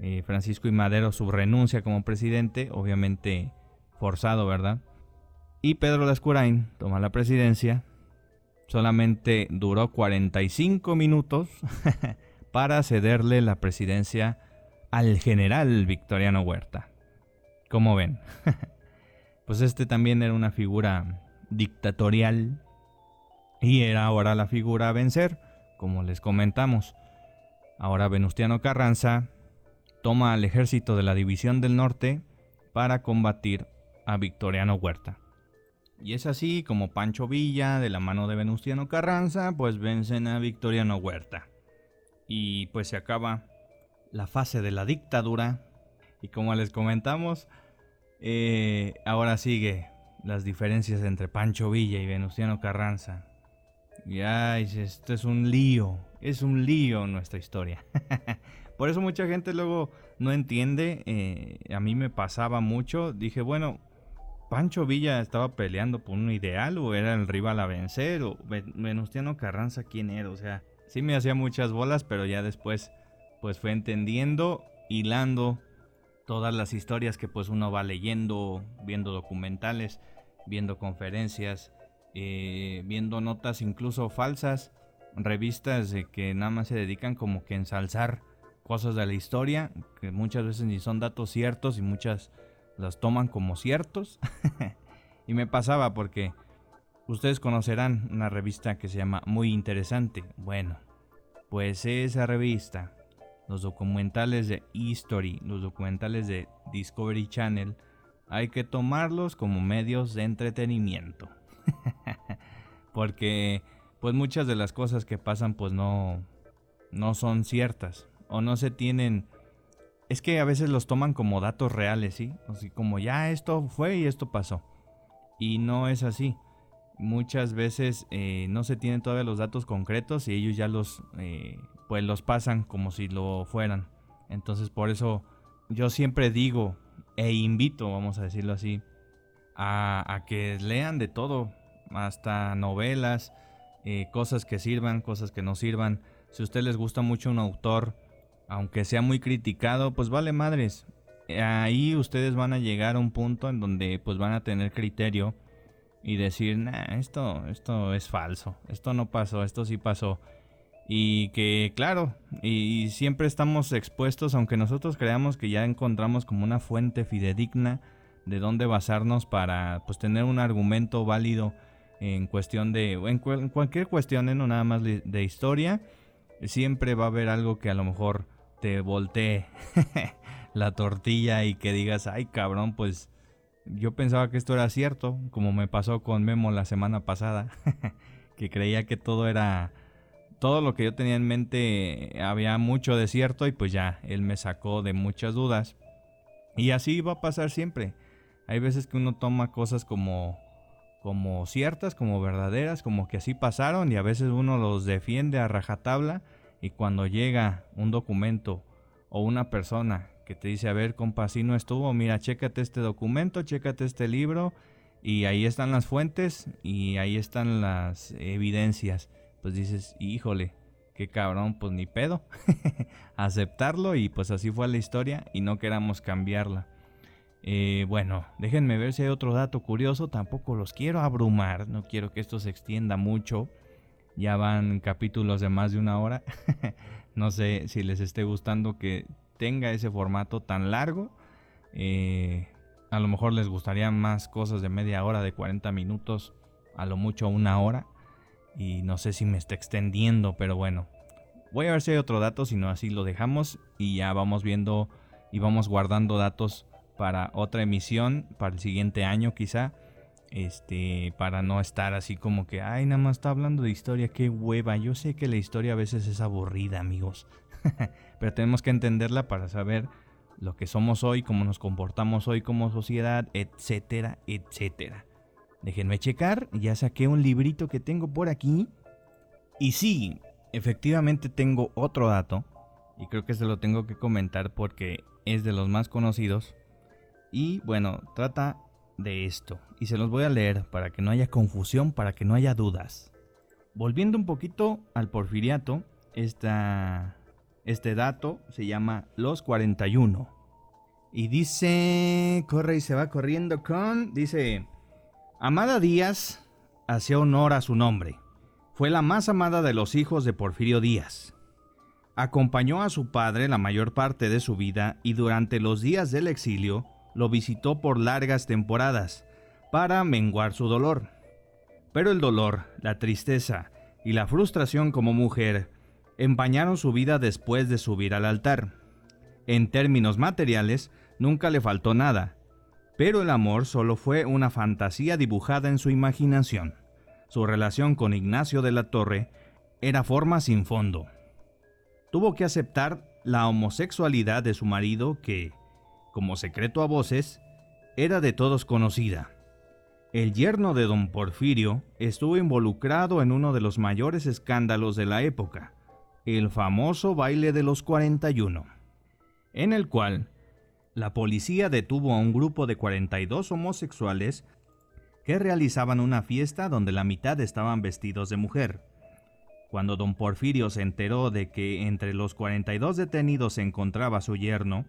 eh, Francisco y Madero su renuncia como presidente, obviamente forzado, ¿verdad? Y Pedro Lascurain toma la presidencia. Solamente duró 45 minutos para cederle la presidencia al general Victoriano Huerta. Como ven, pues este también era una figura dictatorial y era ahora la figura a vencer, como les comentamos. Ahora Venustiano Carranza toma al ejército de la División del Norte para combatir a Victoriano Huerta. Y es así como Pancho Villa, de la mano de Venustiano Carranza, pues vencen a Victoriano Huerta. Y pues se acaba la fase de la dictadura. Y como les comentamos, eh, ahora sigue las diferencias entre Pancho Villa y Venustiano Carranza. Y ay, esto es un lío, es un lío nuestra historia. Por eso mucha gente luego no entiende. Eh, a mí me pasaba mucho. Dije, bueno, Pancho Villa estaba peleando por un ideal o era el rival a vencer o Venustiano Carranza quién era. O sea, sí me hacía muchas bolas, pero ya después pues fue entendiendo, hilando todas las historias que pues uno va leyendo, viendo documentales, viendo conferencias, eh, viendo notas incluso falsas, revistas que nada más se dedican como que ensalzar cosas de la historia, que muchas veces ni son datos ciertos y muchas las toman como ciertos. y me pasaba porque ustedes conocerán una revista que se llama Muy Interesante. Bueno, pues esa revista, los documentales de History, los documentales de Discovery Channel, hay que tomarlos como medios de entretenimiento. porque pues muchas de las cosas que pasan pues no no son ciertas o no se tienen es que a veces los toman como datos reales, ¿sí? Como ya esto fue y esto pasó. Y no es así. Muchas veces eh, no se tienen todavía los datos concretos y ellos ya los, eh, pues los pasan como si lo fueran. Entonces por eso yo siempre digo e invito, vamos a decirlo así, a, a que lean de todo, hasta novelas, eh, cosas que sirvan, cosas que no sirvan. Si a usted les gusta mucho un autor, aunque sea muy criticado, pues vale madres. Ahí ustedes van a llegar a un punto en donde pues van a tener criterio y decir, nah, esto, esto es falso, esto no pasó, esto sí pasó. Y que claro, y siempre estamos expuestos, aunque nosotros creamos que ya encontramos como una fuente fidedigna de dónde basarnos para pues tener un argumento válido en cuestión de, en, cualquier cuestión, ¿eh? no nada más de historia, siempre va a haber algo que a lo mejor te voltee la tortilla y que digas, ay cabrón, pues yo pensaba que esto era cierto, como me pasó con Memo la semana pasada, que creía que todo era, todo lo que yo tenía en mente había mucho de cierto y pues ya, él me sacó de muchas dudas. Y así va a pasar siempre. Hay veces que uno toma cosas como como ciertas, como verdaderas, como que así pasaron y a veces uno los defiende a rajatabla y cuando llega un documento o una persona que te dice, a ver, compa, si no estuvo, mira, chécate este documento, chécate este libro, y ahí están las fuentes y ahí están las evidencias. Pues dices, híjole, qué cabrón, pues ni pedo. Aceptarlo y pues así fue la historia y no queramos cambiarla. Eh, bueno, déjenme ver si hay otro dato curioso, tampoco los quiero abrumar, no quiero que esto se extienda mucho. Ya van capítulos de más de una hora. no sé si les esté gustando que tenga ese formato tan largo. Eh, a lo mejor les gustaría más cosas de media hora, de 40 minutos, a lo mucho una hora. Y no sé si me está extendiendo, pero bueno. Voy a ver si hay otro dato, si no así lo dejamos y ya vamos viendo y vamos guardando datos para otra emisión, para el siguiente año quizá este, para no estar así como que, ay, nada más está hablando de historia, qué hueva. Yo sé que la historia a veces es aburrida, amigos, pero tenemos que entenderla para saber lo que somos hoy, cómo nos comportamos hoy como sociedad, etcétera, etcétera. Déjenme checar, ya saqué un librito que tengo por aquí. Y sí, efectivamente tengo otro dato, y creo que se lo tengo que comentar porque es de los más conocidos. Y bueno, trata de esto y se los voy a leer para que no haya confusión, para que no haya dudas. Volviendo un poquito al porfiriato, esta, este dato se llama los 41. Y dice, corre y se va corriendo con, dice, Amada Díaz hacía honor a su nombre. Fue la más amada de los hijos de Porfirio Díaz. Acompañó a su padre la mayor parte de su vida y durante los días del exilio lo visitó por largas temporadas para menguar su dolor. Pero el dolor, la tristeza y la frustración como mujer empañaron su vida después de subir al altar. En términos materiales, nunca le faltó nada, Pero el amor solo fue una fantasía dibujada en su imaginación. Su relación con Ignacio de la Torre era forma sin fondo. Tuvo que aceptar la homosexualidad de su marido que, como secreto a voces, era de todos conocida. El yerno de don Porfirio estuvo involucrado en uno de los mayores escándalos de la época, el famoso baile de los 41, en el cual la policía detuvo a un grupo de 42 homosexuales que realizaban una fiesta donde la mitad estaban vestidos de mujer. Cuando don Porfirio se enteró de que entre los 42 detenidos se encontraba su yerno,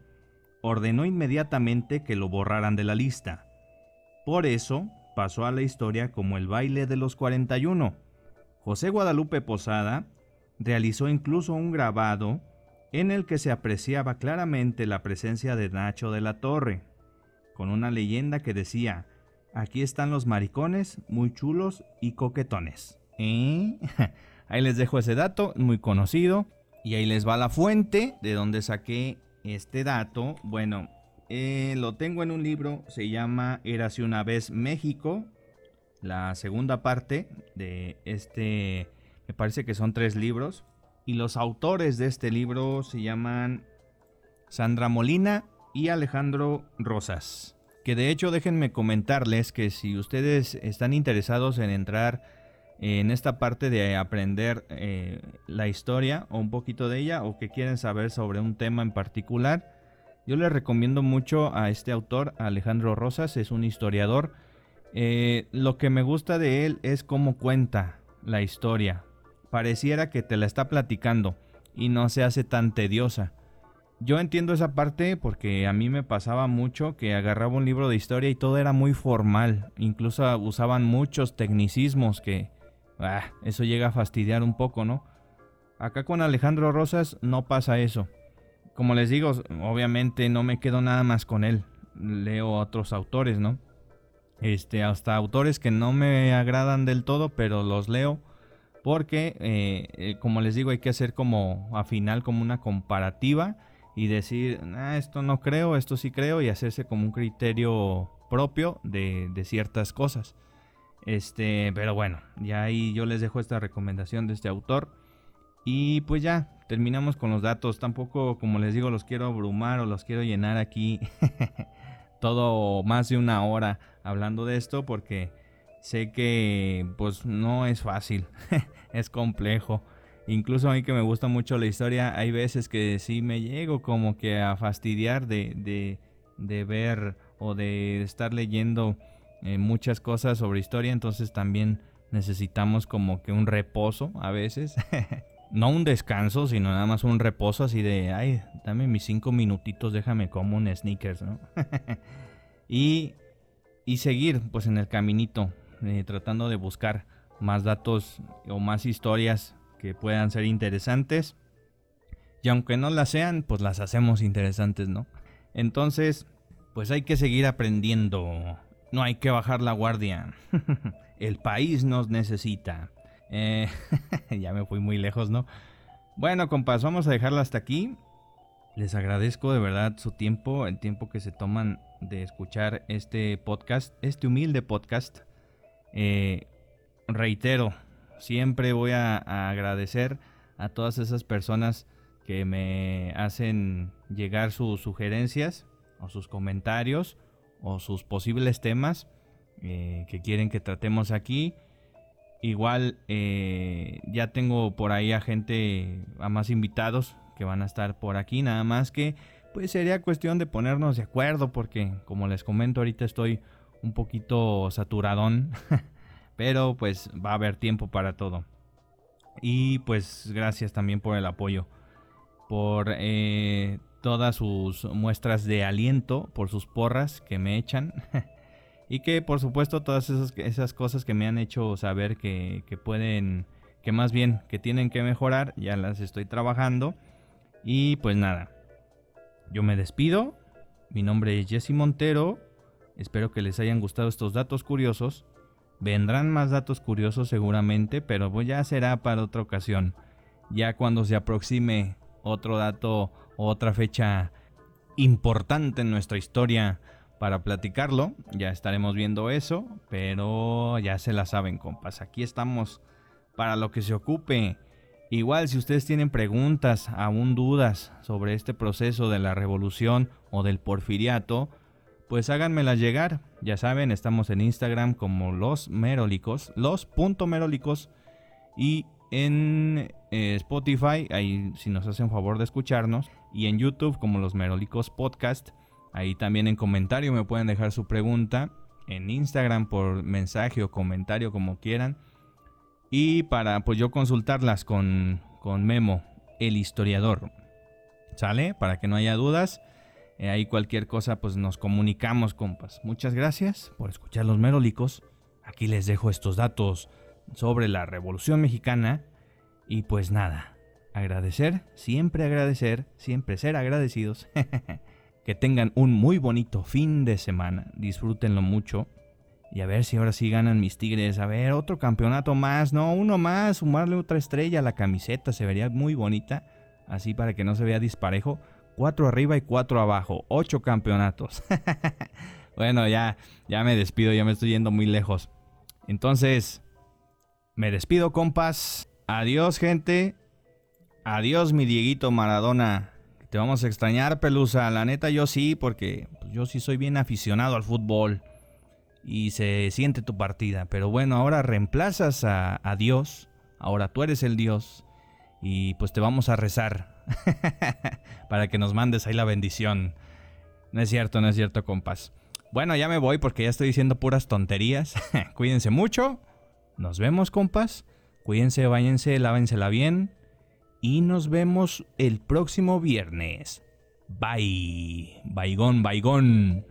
ordenó inmediatamente que lo borraran de la lista. Por eso pasó a la historia como el baile de los 41. José Guadalupe Posada realizó incluso un grabado en el que se apreciaba claramente la presencia de Nacho de la Torre, con una leyenda que decía, aquí están los maricones muy chulos y coquetones. ¿Eh? Ahí les dejo ese dato, muy conocido. Y ahí les va la fuente de donde saqué este dato. Bueno, eh, lo tengo en un libro, se llama Érase una vez México. La segunda parte de este, me parece que son tres libros. Y los autores de este libro se llaman Sandra Molina y Alejandro Rosas. Que de hecho déjenme comentarles que si ustedes están interesados en entrar en esta parte de aprender eh, la historia o un poquito de ella o que quieren saber sobre un tema en particular, yo les recomiendo mucho a este autor, Alejandro Rosas, es un historiador. Eh, lo que me gusta de él es cómo cuenta la historia, pareciera que te la está platicando y no se hace tan tediosa. Yo entiendo esa parte porque a mí me pasaba mucho que agarraba un libro de historia y todo era muy formal. Incluso usaban muchos tecnicismos que... Ah, eso llega a fastidiar un poco, ¿no? Acá con Alejandro Rosas no pasa eso. Como les digo, obviamente no me quedo nada más con él. Leo otros autores, ¿no? Este, hasta autores que no me agradan del todo, pero los leo porque, eh, eh, como les digo, hay que hacer como a final como una comparativa y decir, ah, esto no creo, esto sí creo y hacerse como un criterio propio de, ciertas cosas. Este, pero bueno, ya ahí yo les dejo esta recomendación de este autor. Y pues ya, terminamos con los datos. Tampoco, como les digo, los quiero abrumar o los quiero llenar aquí todo más de una hora hablando de esto porque sé que pues no es fácil. es complejo. Incluso a mí que me gusta mucho la historia, hay veces que sí me llego como que a fastidiar de, de, ver o de estar leyendo eh, muchas cosas sobre historia, entonces también necesitamos como que un reposo a veces. no un descanso, sino nada más un reposo así de, ay, dame mis cinco minutitos, déjame como un sneakers, ¿no? y, y seguir pues en el caminito, eh, tratando de buscar más datos o más historias que puedan ser interesantes. Y aunque no las sean, pues las hacemos interesantes, ¿no? Entonces, pues hay que seguir aprendiendo. No hay que bajar la guardia. El país nos necesita. Eh, ya me fui muy lejos, ¿no? Bueno, compas, vamos a dejarlo hasta aquí. Les agradezco de verdad su tiempo, el tiempo que se toman de escuchar este podcast, este humilde podcast. Eh, reitero, siempre voy a, agradecer a todas esas personas que me hacen llegar sus sugerencias o sus comentarios o sus posibles temas eh, que quieren que tratemos aquí. Igual eh, ya tengo por ahí a gente, a más invitados que van a estar por aquí, nada más que pues sería cuestión de ponernos de acuerdo porque como les comento ahorita estoy un poquito saturadón Pero pues va a haber tiempo para todo. Y pues gracias también por el apoyo. Por eh, todas sus muestras de aliento, por sus porras que me echan. y que por supuesto todas esas, cosas que me han hecho saber que, que pueden, que más bien que tienen que mejorar, ya las estoy trabajando. Y pues nada, yo me despido. Mi nombre es Jesse Montero. Espero que les hayan gustado estos datos curiosos. Vendrán más datos curiosos seguramente, pero ya será para otra ocasión. Ya cuando se aproxime otro dato otra fecha importante en nuestra historia para platicarlo. Ya estaremos viendo eso, pero ya se la saben, compas. Aquí estamos para lo que se ocupe. Igual si ustedes tienen preguntas, aún dudas sobre este proceso de la revolución o del porfiriato, pues háganmelas llegar. Ya saben, estamos en Instagram como los merolicos, los punto merolicos y en eh, Spotify, ahí si nos hacen favor de escucharnos, y en YouTube como los merolicos podcast. Ahí también en comentario me pueden dejar su pregunta. En Instagram por mensaje o comentario como quieran. Y para pues yo consultarlas con, con Memo, el historiador. ¿Sale? Para que no haya dudas. Eh, ahí cualquier cosa pues nos comunicamos, compas. Muchas gracias por escuchar los merolicos. Aquí les dejo estos datos sobre la Revolución Mexicana. Y pues nada, agradecer, siempre agradecer, siempre ser agradecidos. Que tengan un muy bonito fin de semana. Disfrútenlo mucho. Y a ver si ahora sí ganan mis Tigres. A ver, otro campeonato más. No, uno más. Sumarle otra estrella a la camiseta. Se vería muy bonita. Así para que no se vea disparejo. Cuatro arriba y cuatro abajo. Ocho campeonatos. bueno, ya, ya me despido. Ya me estoy yendo muy lejos. Entonces, me despido, compas. Adiós, gente. Adiós, mi Dieguito Maradona. Te vamos a extrañar, Pelusa. La neta, yo sí, porque yo sí soy bien aficionado al fútbol. Y se siente tu partida. Pero bueno, ahora reemplazas a, a Dios. Ahora tú eres el Dios. Y pues te vamos a rezar. para que nos mandes ahí la bendición. No es cierto, no es cierto, compas. Bueno, ya me voy porque ya estoy diciendo puras tonterías. Cuídense mucho. Nos vemos, compas. Cuídense, váyanse, lávensela bien. Y nos vemos el próximo viernes. Bye. Baigón, baigón.